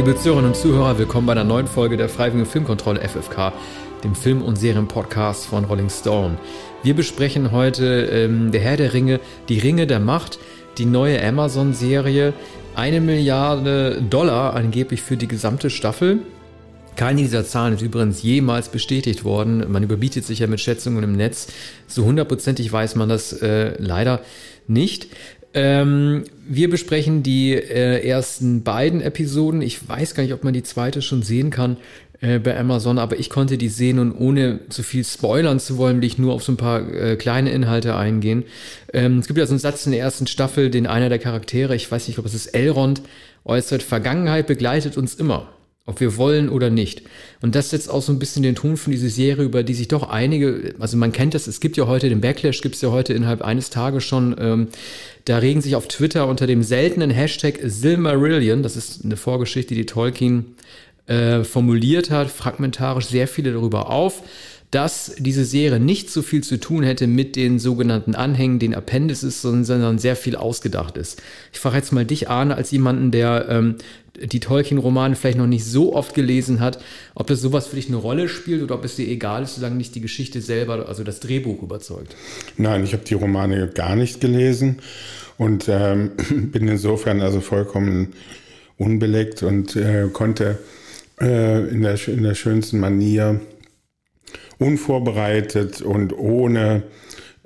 Liebe Zuhörerinnen und Zuhörer, willkommen bei einer neuen Folge der Freiwilligen Filmkontrolle FFK, dem Film- und Serienpodcast von Rolling Stone. Wir besprechen heute ähm, Der Herr der Ringe, die Ringe der Macht, die neue Amazon-Serie, eine Milliarde Dollar angeblich für die gesamte Staffel. Keine dieser Zahlen ist übrigens jemals bestätigt worden. Man überbietet sich ja mit Schätzungen im Netz. So hundertprozentig weiß man das äh, leider nicht. Ähm, wir besprechen die äh, ersten beiden Episoden. Ich weiß gar nicht, ob man die zweite schon sehen kann äh, bei Amazon, aber ich konnte die sehen und ohne zu viel spoilern zu wollen, will ich nur auf so ein paar äh, kleine Inhalte eingehen. Ähm, es gibt ja so einen Satz in der ersten Staffel, den einer der Charaktere, ich weiß nicht, ob es ist Elrond, äußert, Vergangenheit begleitet uns immer ob wir wollen oder nicht. Und das setzt auch so ein bisschen den Ton von dieser Serie, über die sich doch einige, also man kennt das, es gibt ja heute den Backlash, gibt es ja heute innerhalb eines Tages schon, ähm, da regen sich auf Twitter unter dem seltenen Hashtag Silmarillion, das ist eine Vorgeschichte, die Tolkien äh, formuliert hat, fragmentarisch sehr viele darüber auf dass diese Serie nicht so viel zu tun hätte mit den sogenannten Anhängen, den Appendices, sondern sehr viel ausgedacht ist. Ich frage jetzt mal dich, Arne, als jemanden, der ähm, die Tolkien-Romane vielleicht noch nicht so oft gelesen hat, ob das sowas für dich eine Rolle spielt oder ob es dir egal ist, solange nicht die Geschichte selber, also das Drehbuch überzeugt. Nein, ich habe die Romane gar nicht gelesen und ähm, bin insofern also vollkommen unbeleckt und äh, konnte äh, in, der, in der schönsten Manier unvorbereitet und ohne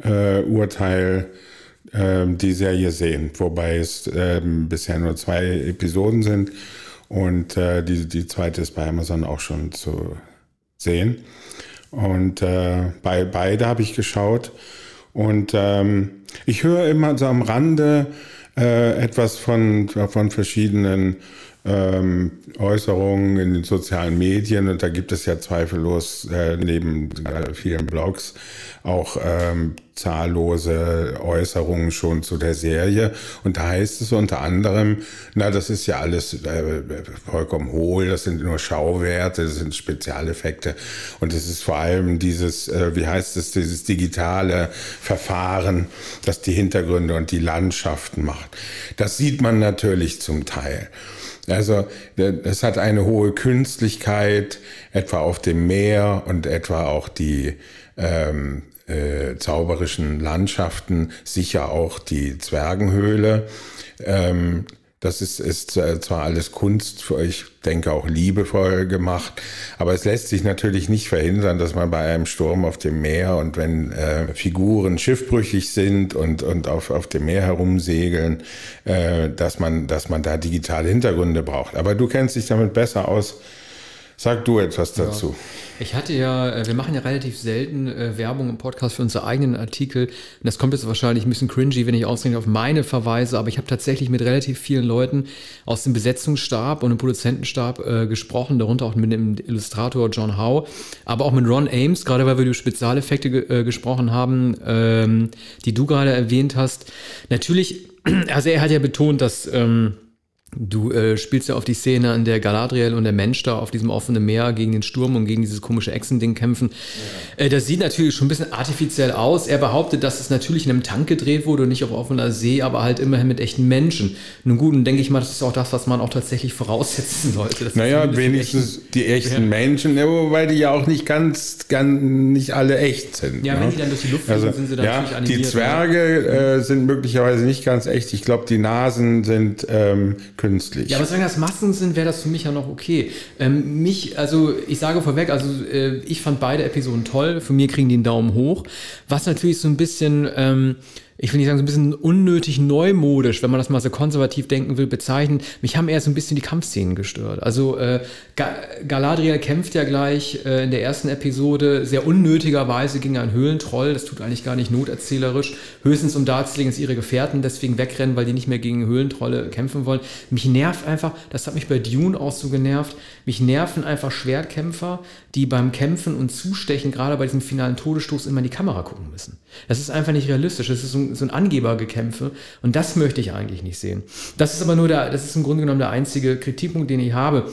äh, Urteil äh, die Serie sehen, wobei es äh, bisher nur zwei Episoden sind und äh, die, die zweite ist bei Amazon auch schon zu sehen. Und äh, bei beide habe ich geschaut und ähm, ich höre immer so am Rande äh, etwas von, von verschiedenen ähm, Äußerungen in den sozialen Medien und da gibt es ja zweifellos äh, neben vielen Blogs auch ähm, zahllose Äußerungen schon zu der Serie und da heißt es unter anderem, na das ist ja alles äh, vollkommen hohl, das sind nur Schauwerte, das sind Spezialeffekte und es ist vor allem dieses, äh, wie heißt es, dieses digitale Verfahren, das die Hintergründe und die Landschaften macht. Das sieht man natürlich zum Teil. Also es hat eine hohe Künstlichkeit, etwa auf dem Meer und etwa auch die ähm, äh, zauberischen Landschaften, sicher auch die Zwergenhöhle. Ähm, das ist, ist zwar alles Kunst, ich denke auch liebevoll gemacht, aber es lässt sich natürlich nicht verhindern, dass man bei einem Sturm auf dem Meer und wenn äh, Figuren schiffbrüchig sind und, und auf, auf dem Meer herumsegeln, äh, dass, man, dass man da digitale Hintergründe braucht. Aber du kennst dich damit besser aus. Sag du etwas dazu. Ja. Ich hatte ja, äh, wir machen ja relativ selten äh, Werbung im Podcast für unsere eigenen Artikel. Und das kommt jetzt wahrscheinlich ein bisschen cringy, wenn ich ausgerechnet auf meine verweise, aber ich habe tatsächlich mit relativ vielen Leuten aus dem Besetzungsstab und dem Produzentenstab äh, gesprochen, darunter auch mit dem Illustrator John Howe, aber auch mit Ron Ames, gerade weil wir über Spezialeffekte äh, gesprochen haben, ähm, die du gerade erwähnt hast. Natürlich, also er hat ja betont, dass ähm, Du äh, spielst ja auf die Szene, an der Galadriel und der Mensch da auf diesem offenen Meer gegen den Sturm und gegen dieses komische Echsending kämpfen. Ja. Äh, das sieht natürlich schon ein bisschen artifiziell aus. Er behauptet, dass es natürlich in einem Tank gedreht wurde und nicht auf offener See, aber halt immerhin mit echten Menschen. Nun gut, dann denke ich mal, das ist auch das, was man auch tatsächlich voraussetzen sollte. naja, wenigstens echten, die echten ja. Menschen, ja, wobei die ja auch nicht ganz, ganz, nicht alle echt sind. Ja, ne? wenn die dann durch die Luft fliegen, also, sind sie dann ja, natürlich animiert. Die Zwerge äh, sind möglicherweise nicht ganz echt. Ich glaube, die Nasen sind ähm, künstlich. Ja, aber solange das Masken sind, wäre das für mich ja noch okay. Ähm, mich, also ich sage vorweg, also äh, ich fand beide Episoden toll. Für mir kriegen die einen Daumen hoch. Was natürlich so ein bisschen ähm, ich will nicht sagen, so ein bisschen unnötig neumodisch, wenn man das mal so konservativ denken will, bezeichnen. Mich haben eher so ein bisschen die Kampfszenen gestört. Also äh, Galadriel kämpft ja gleich äh, in der ersten Episode sehr unnötigerweise gegen einen Höhlentroll. Das tut eigentlich gar nicht noterzählerisch. Höchstens um darzulegen, dass ihre Gefährten deswegen wegrennen, weil die nicht mehr gegen Höhlentrolle kämpfen wollen. Mich nervt einfach, das hat mich bei Dune auch so genervt, mich nerven einfach Schwertkämpfer, die beim Kämpfen und Zustechen, gerade bei diesem finalen Todesstoß, immer in die Kamera gucken müssen. Das ist einfach nicht realistisch. Das ist so so ein Angebergekämpfe. Und das möchte ich eigentlich nicht sehen. Das ist aber nur der, das ist im Grunde genommen der einzige Kritikpunkt, den ich habe.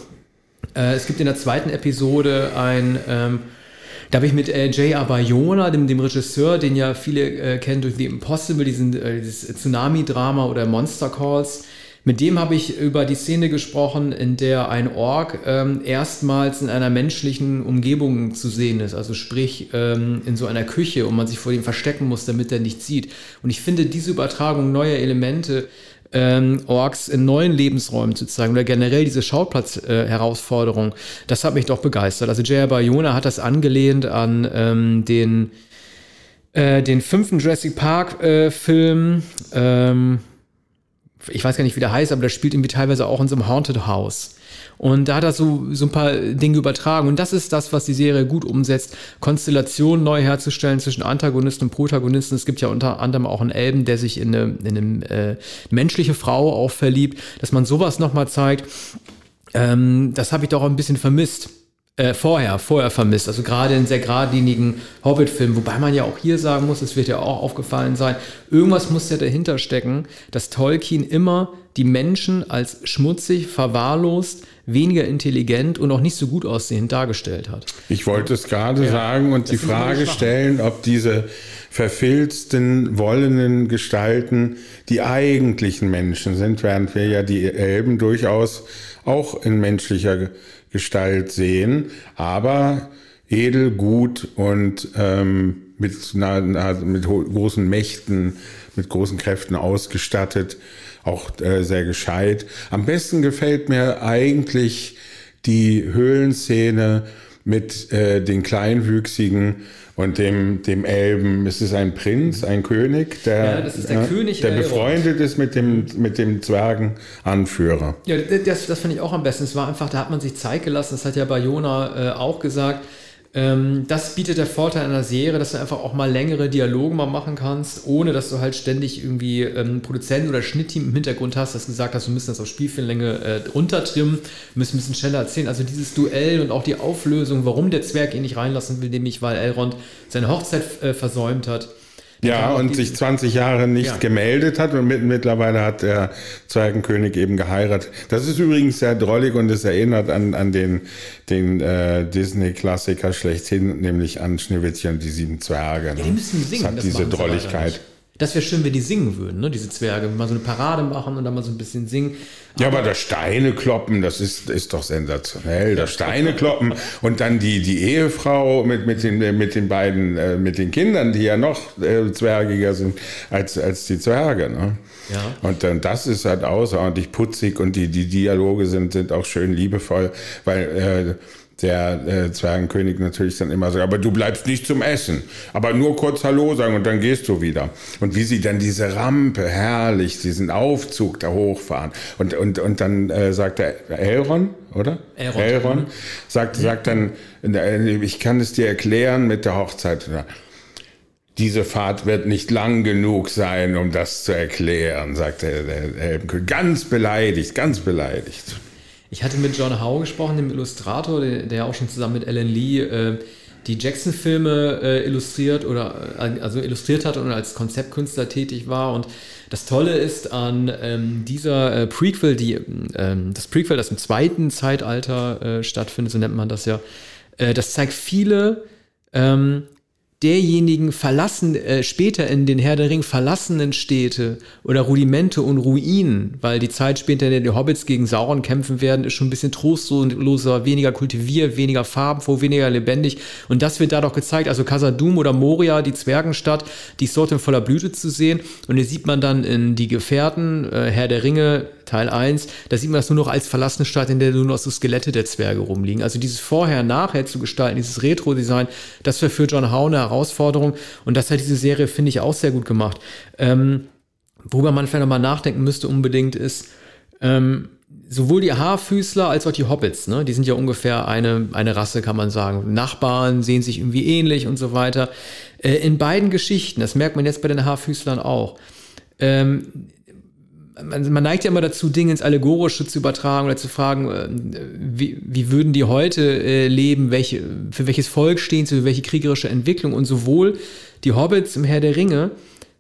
Äh, es gibt in der zweiten Episode ein, ähm, da habe ich mit äh, J.R. Bayona, dem, dem Regisseur, den ja viele äh, kennen durch The Impossible, diesen, äh, dieses Tsunami-Drama oder Monster Calls, Mit dem habe ich über die Szene gesprochen, in der ein Ork ähm, erstmals in einer menschlichen Umgebung zu sehen ist. Also sprich ähm, in so einer Küche und man sich vor dem verstecken muss, damit er nichts sieht. Und ich finde, diese Übertragung neuer Elemente ähm, Orks in neuen Lebensräumen zu zeigen oder generell diese Schauplatz-Herausforderung, äh, das hat mich doch begeistert. Also J.R. Bayona hat das angelehnt an ähm, den, äh, den fünften Jurassic Park-Film. Äh, ähm, ich weiß gar nicht, wie der heißt, aber der spielt irgendwie teilweise auch in so einem Haunted House. Und da hat er so, so ein paar Dinge übertragen. Und das ist das, was die Serie gut umsetzt, Konstellationen neu herzustellen zwischen Antagonisten und Protagonisten. Es gibt ja unter anderem auch einen Elben, der sich in eine, in eine äh, menschliche Frau auch verliebt, dass man sowas nochmal zeigt. Ähm, das habe ich doch auch ein bisschen vermisst äh, vorher, vorher vermisst. Also gerade in sehr geradlinigen Hobbit-Filmen, wobei man ja auch hier sagen muss, es wird ja auch aufgefallen sein, irgendwas muss ja dahinter stecken, dass Tolkien immer die Menschen als schmutzig, verwahrlost, weniger intelligent und auch nicht so gut aussehend dargestellt hat. Ich wollte es gerade ja, sagen und die Frage stellen, ob diese verfilzten, wollenden Gestalten die eigentlichen Menschen sind, während wir ja die Elben durchaus auch in menschlicher Gestalt sehen, aber edel, gut und ähm, mit, na, na, mit großen Mächten, mit großen Kräften ausgestattet, auch äh, sehr gescheit. Am besten gefällt mir eigentlich die Höhlenszene mit äh, den Kleinwüchsigen und dem, dem Elben. Es ist ein Prinz, ein König, der, ja, der, ja, König der befreundet ist mit dem, mit dem Zwergenanführer. Ja, das, das fand ich auch am besten. Es war einfach, da hat man sich Zeit gelassen. Das hat ja Bayona äh, auch gesagt ähm, das bietet der Vorteil einer Serie, dass du einfach auch mal längere Dialoge mal machen kannst, ohne dass du halt ständig irgendwie ähm, Produzenten oder Schnittteam im Hintergrund hast, das gesagt hast, wir müssen das auf Spielfilmlänge äh, runtertrimmen, müssen ein bisschen schneller erzählen. Also dieses Duell und auch die Auflösung, warum der Zwerg ihn nicht reinlassen will, nämlich weil Elrond seine Hochzeit äh, versäumt hat. Ja, und sich 20 Jahre nicht ja. gemeldet hat und mit, mittlerweile hat der Zwergenkönig eben geheiratet. Das ist übrigens sehr drollig und es erinnert an, an den, den äh, Disney-Klassiker schlechthin, nämlich an Schneewittchen und die sieben Zwerge. Ja, die müssen singen. Das hat das diese Drolligkeit. Das wäre schön, wenn die singen würden, ne? diese Zwerge. Mal so eine Parade machen und dann mal so ein bisschen singen. Aber ja, aber das Steine kloppen, das ist, ist doch sensationell. Das Steine kloppen und dann die, die Ehefrau mit, mit, den, mit den beiden, äh, mit den Kindern, die ja noch äh, zwergiger sind als, als die Zwerge. Ne? Ja. Und dann das ist halt außerordentlich putzig und die, die Dialoge sind, sind auch schön liebevoll, weil äh, der äh, Zwergenkönig natürlich dann immer sagt, aber du bleibst nicht zum Essen, aber nur kurz Hallo sagen und dann gehst du wieder. Und wie sie dann diese Rampe herrlich, diesen Aufzug da hochfahren und, und, und dann äh, sagt der Elron, oder? Elron. Elron mhm. sagt, sagt dann, äh, ich kann es dir erklären mit der Hochzeit. Diese Fahrt wird nicht lang genug sein, um das zu erklären, sagt der, der Elbenkönig. Ganz beleidigt, ganz beleidigt. Ich hatte mit John Howe gesprochen, dem Illustrator, der, der auch schon zusammen mit Alan Lee äh, die Jackson-Filme äh, illustriert oder äh, also illustriert hat und als Konzeptkünstler tätig war. Und das Tolle ist an ähm, dieser äh, Prequel, die, ähm, das Prequel, das im zweiten Zeitalter äh, stattfindet, so nennt man das ja, äh, das zeigt viele ähm, derjenigen verlassen, äh, später in den Herr der Ring verlassenen Städte oder Rudimente und Ruinen, weil die Zeit später, in der die Hobbits gegen Sauron kämpfen werden, ist schon ein bisschen trostloser, weniger kultiviert, weniger farbenfroh, weniger lebendig. Und das wird da doch gezeigt. Also Casadum oder Moria, die Zwergenstadt, die ist dort in voller Blüte zu sehen. Und hier sieht man dann in die Gefährten, äh, Herr der Ringe, Teil 1, da sieht man das nur noch als verlassene Stadt, in der nur noch so Skelette der Zwerge rumliegen. Also dieses Vorher-Nachher zu gestalten, dieses Retro-Design, das wäre für John Howe eine Herausforderung und das hat diese Serie, finde ich, auch sehr gut gemacht. Ähm, worüber man vielleicht nochmal nachdenken müsste unbedingt ist, ähm, sowohl die Haarfüßler als auch die Hobbits, ne, die sind ja ungefähr eine, eine Rasse, kann man sagen. Nachbarn sehen sich irgendwie ähnlich und so weiter. Äh, in beiden Geschichten, das merkt man jetzt bei den Haarfüßlern auch, ähm, man, man, neigt ja immer dazu, Dinge ins Allegorische zu übertragen oder zu fragen, äh, wie, wie würden die heute äh, leben, welche, für welches Volk stehen sie, für welche kriegerische Entwicklung? Und sowohl die Hobbits im Herr der Ringe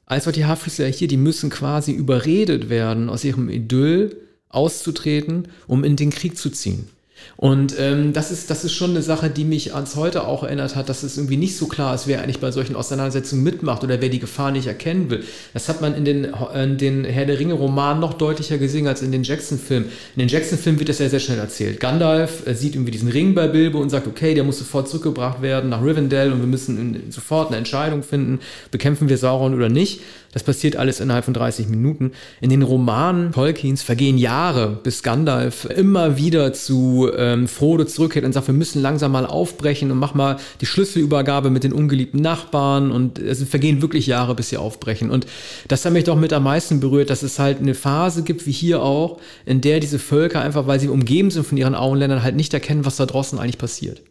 als auch die Haarfüßler hier, die müssen quasi überredet werden, aus ihrem Idyll auszutreten, um in den Krieg zu ziehen. Und ähm, das, ist, das ist schon eine Sache, die mich ans heute auch erinnert hat, dass es irgendwie nicht so klar ist, wer eigentlich bei solchen Auseinandersetzungen mitmacht oder wer die Gefahr nicht erkennen will. Das hat man in den, in den Herr der Ringe-Romanen noch deutlicher gesehen als in den Jackson-Filmen. In den Jackson-Filmen wird das ja sehr schnell erzählt. Gandalf sieht irgendwie diesen Ring bei Bilbo und sagt, okay, der muss sofort zurückgebracht werden nach Rivendell und wir müssen sofort eine Entscheidung finden, bekämpfen wir Sauron oder nicht. Das passiert alles innerhalb von 30 Minuten. In den Romanen Tolkiens vergehen Jahre, bis Gandalf immer wieder zu ähm, Frodo zurückkehrt und sagt, wir müssen langsam mal aufbrechen und mach mal die Schlüsselübergabe mit den ungeliebten Nachbarn. Und es vergehen wirklich Jahre, bis sie aufbrechen. Und das hat mich doch mit am meisten berührt, dass es halt eine Phase gibt, wie hier auch, in der diese Völker einfach, weil sie umgeben sind von ihren Auenländern, halt nicht erkennen, was da draußen eigentlich passiert.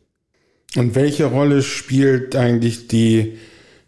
Und welche Rolle spielt eigentlich die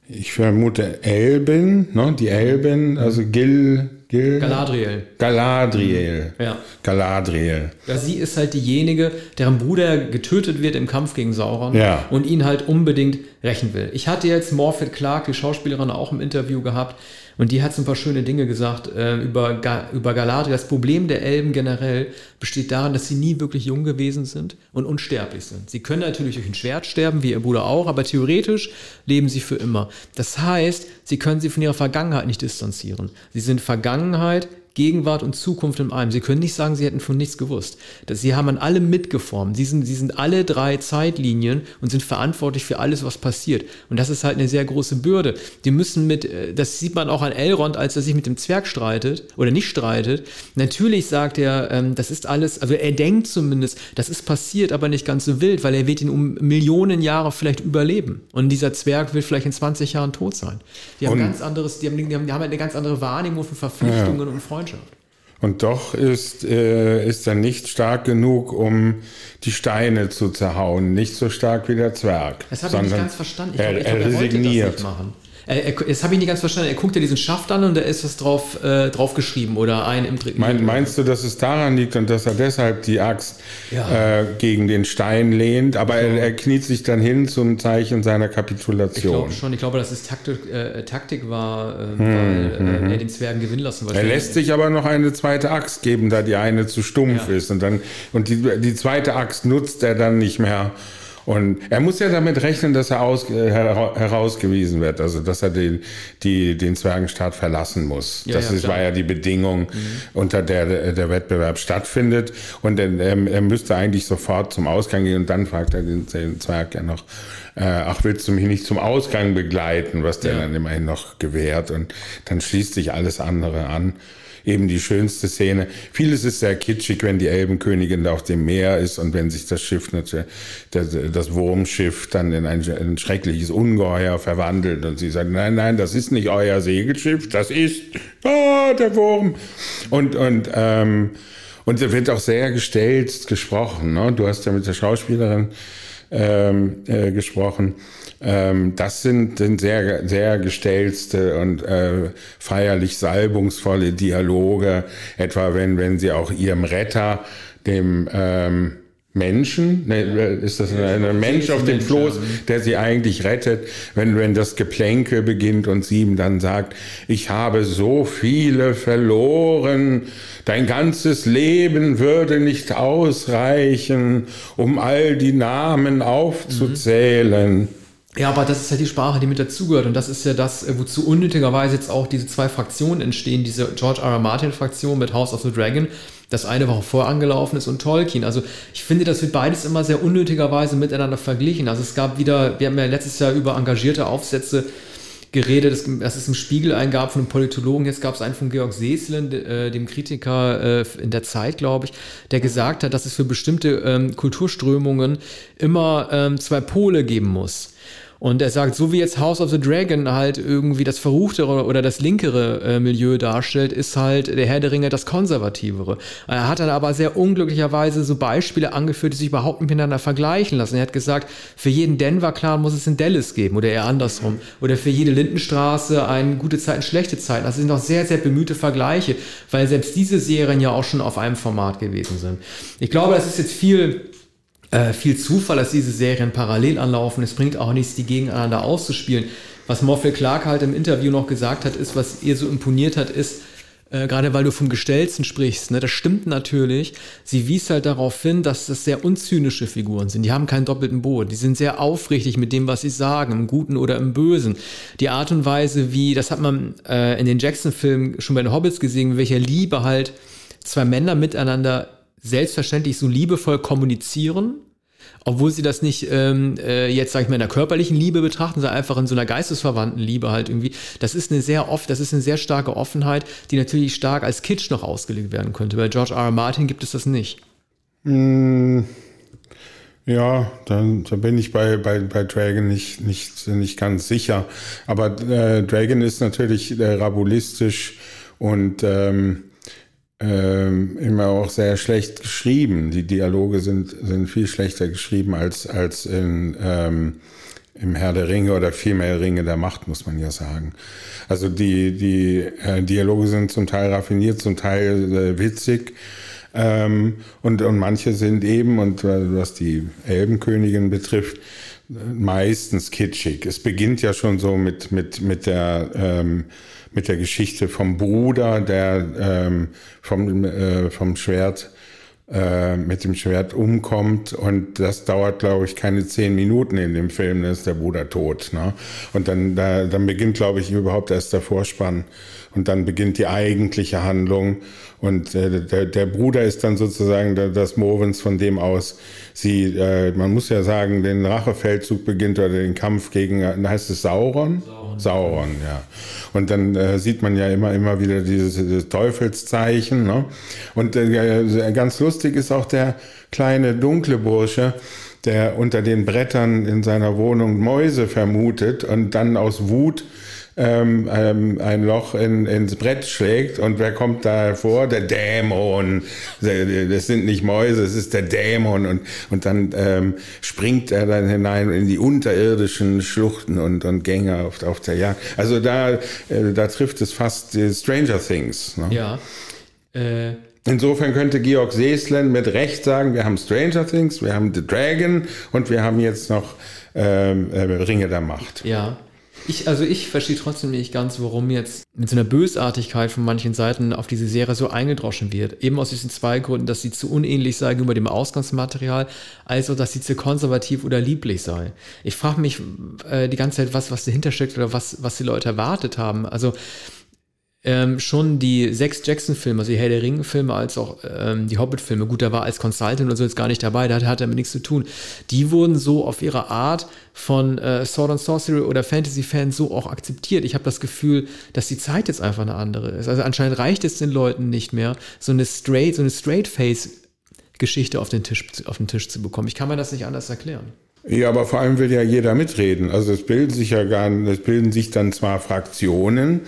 ich vermute Elben, ne? die Elben, also Gil, Gil Galadriel. Galadriel. Ja. Galadriel. Ja, sie ist halt diejenige, deren Bruder getötet wird im Kampf gegen Sauron Ja. und ihn halt unbedingt rächen will. Ich hatte jetzt Morphet Clark, die Schauspielerin, auch im Interview gehabt und die hat so ein paar schöne Dinge gesagt äh, über, Ga über Galadriel. Das Problem der Elben generell besteht darin, dass sie nie wirklich jung gewesen sind und unsterblich sind. Sie können natürlich durch ein Schwert sterben, wie ihr Bruder auch, aber theoretisch leben sie für immer. Das heißt, sie können sie von ihrer Vergangenheit nicht distanzieren. Sie sind Vergangenheit, Gegenwart und Zukunft in einem. Sie können nicht sagen, sie hätten von nichts gewusst. Das, sie haben an allem mitgeformt. Sie sind, sie sind alle drei Zeitlinien und sind verantwortlich für alles, was passiert. Und das ist halt eine sehr große Bürde. Die müssen mit, äh, das sieht man auch an Elrond, als er sich mit dem Zwerg streitet oder nicht streitet. Natürlich sagt er, ähm, das ist alles, also er denkt zumindest, das ist passiert, aber nicht ganz so wild, weil er wird ihn um Millionen Jahre vielleicht überleben. Und dieser Zwerg wird vielleicht in 20 Jahren tot sein. Die haben Und- ganz anderes, die haben, die haben, die haben halt eine ganz andere Wahrnehmung von Verpflichtungen und Freundschaft. Und doch ist, äh, ist er nicht stark genug, um die Steine zu zerhauen. Nicht so stark wie der Zwerg. Das habe ich nicht ganz verstanden. Ich er, glaube, ich er glaube, er wollte das resigniert. nicht machen. Er, er, das habe ich nicht ganz verstanden. Er guckt ja diesen Schaft an und da ist was drauf, äh, drauf geschrieben oder ein im dritten. Mein, meinst du, dass es daran liegt und dass er deshalb die Axt Ja. äh, gegen den Stein lehnt? Aber er, er kniet sich dann hin zum Zeichen seiner ich Kapitulation. glaube schon. Ich glaube, dass es Taktik, äh, Taktik war, äh, weil äh, er den Zwergen gewinnen lassen wollte. Hm, Er lässt sich aber noch eine zweite Axt geben, da die eine zu stumpf Ja. ist. Und, dann, und die, die zweite Axt nutzt er dann nicht mehr. Und er muss ja damit rechnen, dass er aus, äh, hera- herausgewiesen wird, also dass er den, die, den Zwergenstaat verlassen muss. Ja, das ja, ist, war ja die Bedingung, unter der der Wettbewerb stattfindet. Und er, er, er müsste eigentlich sofort zum Ausgang gehen und dann fragt er den, den Zwerg ja noch, äh, ach, willst du mich nicht zum Ausgang begleiten, was der Ja. dann immerhin noch gewährt. Und dann schließt sich alles andere an eben die schönste Szene. Vieles ist sehr kitschig, wenn die Elbenkönigin da auf dem Meer ist und wenn sich das Schiff, das Wurmschiff dann in ein, ein schreckliches Ungeheuer verwandelt und sie sagt, nein, nein, das ist nicht euer Segelschiff, das ist ah, der Wurm. Und, und, ähm, und da wird auch sehr gestellt gesprochen. Ne? Du hast ja mit der Schauspielerin ähm, äh, gesprochen. Ähm, das sind, sind sehr, sehr gestellte und äh, feierlich salbungsvolle Dialoge, etwa wenn, wenn sie auch ihrem Retter, dem ähm, Menschen, ne, ist das ein, ein Mensch auf dem Mensch, Floß, ja. der sie eigentlich rettet, wenn, wenn das Geplänkel beginnt und sie ihm dann sagt, ich habe so viele verloren, dein ganzes Leben würde nicht ausreichen, um all die Namen aufzuzählen. Ja, aber das ist ja die Sprache, die mit dazugehört. Und das ist ja das, äh, wozu unnötigerweise jetzt auch diese zwei Fraktionen entstehen. Diese George R. R. Martin-Fraktion mit House of the Dragon, das eine Woche vorangelaufen ist, und Tolkien. Also ich finde, das wird beides immer sehr unnötigerweise miteinander verglichen. Also es gab wieder, wir haben ja letztes Jahr über engagierte Aufsätze geredet, das, das es im Spiegel einen gab von einem Politologen, jetzt gab es einen von Georg Seeslen, äh, dem Kritiker äh, in der Zeit, glaube ich, der gesagt hat, dass es für bestimmte ähm, Kulturströmungen immer ähm, zwei Pole geben muss. Und er sagt, so wie jetzt House of the Dragon halt irgendwie das verruchtere oder das linkere äh, Milieu darstellt, ist halt der Herr der Ringe das konservativere. Er hat dann aber sehr unglücklicherweise so Beispiele angeführt, die sich überhaupt nicht miteinander vergleichen lassen. Er hat gesagt, für jeden Denver-Clan muss es einen Dallas geben oder eher andersrum. Oder für jede Lindenstraße ein gute Zeiten, schlechte Zeiten. Also sind noch sehr, sehr bemühte Vergleiche, weil selbst diese Serien ja auch schon auf einem Format gewesen sind. Ich glaube, das ist jetzt viel äh, viel Zufall, dass diese Serien parallel anlaufen. Es bringt auch nichts, die gegeneinander auszuspielen. Was Morphy Clark halt im Interview noch gesagt hat, ist, was ihr so imponiert hat, ist, äh, gerade weil du vom Gestellten sprichst, ne, das stimmt natürlich. Sie wies halt darauf hin, dass das sehr unzynische Figuren sind. Die haben keinen doppelten Boden. Die sind sehr aufrichtig mit dem, was sie sagen, im Guten oder im Bösen. Die Art und Weise, wie, das hat man äh, in den Jackson-Filmen schon bei den Hobbits gesehen, mit welcher Liebe halt zwei Männer miteinander selbstverständlich so liebevoll kommunizieren obwohl sie das nicht ähm, äh, jetzt, sag ich mal, in der körperlichen Liebe betrachten, sondern einfach in so einer geistesverwandten Liebe halt irgendwie. Das ist eine sehr oft, das ist eine sehr starke Offenheit, die natürlich stark als Kitsch noch ausgelegt werden könnte. Bei George R. R. Martin gibt es das nicht. Mm, ja, dann, dann bin ich bei, bei, bei Dragon nicht, nicht, nicht ganz sicher. Aber äh, Dragon ist natürlich äh, rabulistisch und ähm, ähm, immer auch sehr schlecht geschrieben. Die Dialoge sind, sind viel schlechter geschrieben als, als in, ähm, im Herr der Ringe oder vielmehr Ringe der Macht, muss man ja sagen. Also die, die äh, Dialoge sind zum Teil raffiniert, zum Teil äh, witzig. Ähm, und, und manche sind eben, und äh, was die Elbenkönigin betrifft, meistens kitschig. Es beginnt ja schon so mit, mit, mit der ähm, mit der Geschichte vom Bruder, der ähm, vom, äh, vom Schwert äh, mit dem Schwert umkommt und das dauert, glaube ich, keine zehn Minuten in dem Film, dann ist der Bruder tot. Ne? Und dann, da, dann beginnt, glaube ich, überhaupt erst der Vorspann und dann beginnt die eigentliche Handlung und äh, der, der Bruder ist dann sozusagen das Movens von dem aus, sie, äh, man muss ja sagen, den Rachefeldzug beginnt oder den Kampf gegen, heißt es Sauron? Sauron, Sauron ja. Und dann äh, sieht man ja immer, immer wieder dieses, dieses Teufelszeichen. Ne? Und äh, ganz lustig ist auch der kleine dunkle Bursche, der unter den Brettern in seiner Wohnung Mäuse vermutet und dann aus Wut ähm, ähm, ein Loch in, ins Brett schlägt und wer kommt da hervor? Der Dämon. Das sind nicht Mäuse, es ist der Dämon und, und dann ähm, springt er dann hinein in die unterirdischen Schluchten und, und Gänge auf, auf der Jagd. Also da, äh, da trifft es fast Stranger Things. Ne? Ja. Äh Insofern könnte Georg Seeslen mit Recht sagen, wir haben Stranger Things, wir haben The Dragon und wir haben jetzt noch ähm, äh, Ringe der Macht. Ja. Ich, also ich verstehe trotzdem nicht ganz, warum jetzt mit so einer Bösartigkeit von manchen Seiten auf diese Serie so eingedroschen wird. Eben aus diesen zwei Gründen, dass sie zu unähnlich sei gegenüber dem Ausgangsmaterial, als auch, dass sie zu konservativ oder lieblich sei. Ich frage mich äh, die ganze Zeit, was, was dahinter steckt oder was, was die Leute erwartet haben. Also ähm, schon die sechs Jackson-Filme, also die Herr der Ringe-Filme, als auch ähm, die Hobbit-Filme, gut, da war als Consultant oder so jetzt gar nicht dabei, da hat, er mit nichts zu tun. Die wurden so auf ihre Art von äh, Sword and Sorcery oder Fantasy-Fans so auch akzeptiert. Ich habe das Gefühl, dass die Zeit jetzt einfach eine andere ist. Also anscheinend reicht es den Leuten nicht mehr, so eine straight, so eine Straight-Face-Geschichte auf auf den Tisch zu bekommen. Ich kann mir das nicht anders erklären. Ja, aber vor allem will ja jeder mitreden. Also es bilden sich ja gar, es bilden sich dann zwar Fraktionen,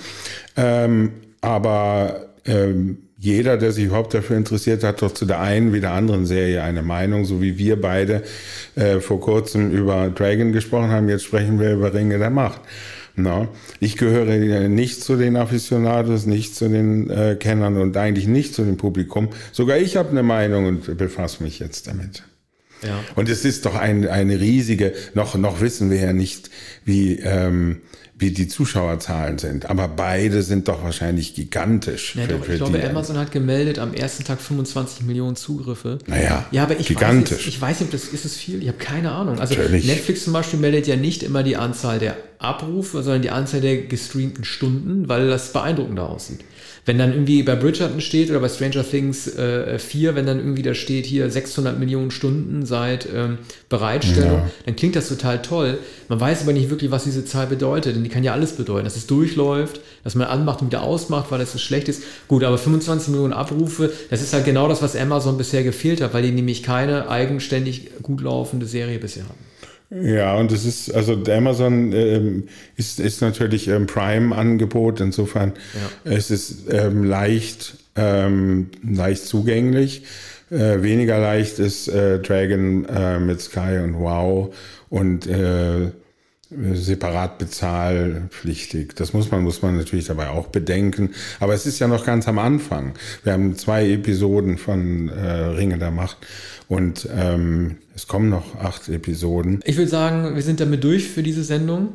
ähm, aber ähm, jeder, der sich überhaupt dafür interessiert, hat doch zu der einen wie der anderen Serie eine Meinung, so wie wir beide äh, vor kurzem über Dragon gesprochen haben. Jetzt sprechen wir über Ringe der Macht. Na, ich gehöre nicht zu den Aficionados, nicht zu den äh, Kennern und eigentlich nicht zu dem Publikum. Sogar ich habe eine Meinung und befasse mich jetzt damit. Ja. Und es ist doch ein, eine riesige, noch, noch wissen wir ja nicht, wie, ähm, wie die Zuschauerzahlen sind. Aber beide sind doch wahrscheinlich gigantisch. Ja, für, doch, ich glaube, Amazon hat gemeldet am ersten Tag 25 Millionen Zugriffe. Naja, ja, aber ich gigantisch. Weiß, ich weiß nicht, ob das ist es viel. Ich habe keine Ahnung. Also Natürlich. Netflix zum Beispiel meldet ja nicht immer die Anzahl der Abrufe, sondern die Anzahl der gestreamten Stunden, weil das beeindruckender aussieht. Wenn dann irgendwie bei Bridgerton steht oder bei Stranger Things äh, 4, wenn dann irgendwie da steht hier 600 Millionen Stunden seit ähm, Bereitstellung, ja. dann klingt das total toll. Man weiß aber nicht wirklich, was diese Zahl bedeutet, denn die kann ja alles bedeuten, dass es durchläuft, dass man anmacht und wieder ausmacht, weil es so schlecht ist. Gut, aber 25 Millionen Abrufe, das ist halt genau das, was Amazon bisher gefehlt hat, weil die nämlich keine eigenständig gut laufende Serie bisher haben. Ja, und es ist, also Amazon ähm, ist, ist natürlich ähm, Prime-Angebot, insofern ja. es ist ähm, leicht, ähm, leicht zugänglich. Äh, weniger leicht ist äh, Dragon äh, mit Sky und Wow und äh, separat bezahlpflichtig. Das muss man, muss man natürlich dabei auch bedenken. Aber es ist ja noch ganz am Anfang. Wir haben zwei Episoden von äh, Ringe der Macht und ähm, es kommen noch acht Episoden. Ich würde sagen, wir sind damit durch für diese Sendung.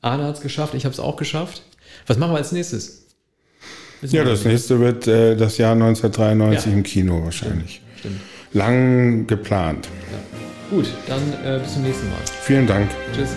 Arne hat es geschafft, ich habe es auch geschafft. Was machen wir als nächstes? ja, das nächste wird äh, das Jahr 1993 ja. im Kino wahrscheinlich. Stimmt. Stimmt. Lang geplant. Ja. Gut, dann äh, bis zum nächsten Mal. Vielen Dank. Tschüss.